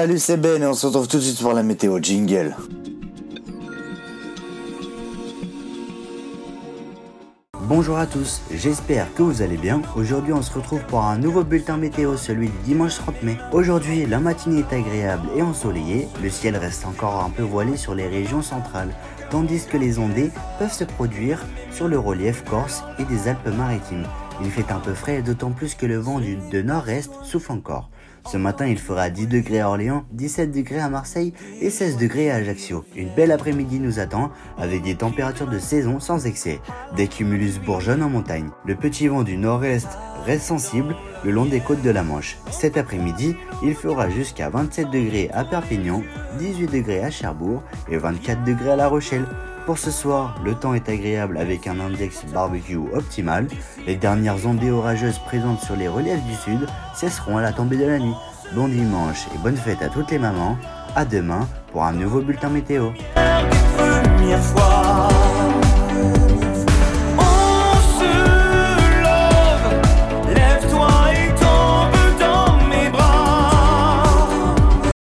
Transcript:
Salut, c'est Ben et on se retrouve tout de suite pour la météo jingle. Bonjour à tous, j'espère que vous allez bien. Aujourd'hui on se retrouve pour un nouveau bulletin météo, celui du dimanche 30 mai. Aujourd'hui la matinée est agréable et ensoleillée, le ciel reste encore un peu voilé sur les régions centrales, tandis que les ondées peuvent se produire sur le relief corse et des Alpes-Maritimes. Il fait un peu frais, d'autant plus que le vent du, de nord-est souffle encore. Ce matin, il fera 10 degrés à Orléans, 17 degrés à Marseille et 16 degrés à Ajaccio. Une belle après-midi nous attend avec des températures de saison sans excès. Des cumulus bourgeonnent en montagne. Le petit vent du nord-est reste sensible le long des côtes de la Manche. Cet après-midi, il fera jusqu'à 27 degrés à Perpignan, 18 degrés à Cherbourg et 24 degrés à La Rochelle. Pour ce soir, le temps est agréable avec un index barbecue optimal. Les dernières ondées orageuses présentes sur les reliefs du sud cesseront à la tombée de la nuit. Bon dimanche et bonne fête à toutes les mamans. À demain pour un nouveau bulletin météo.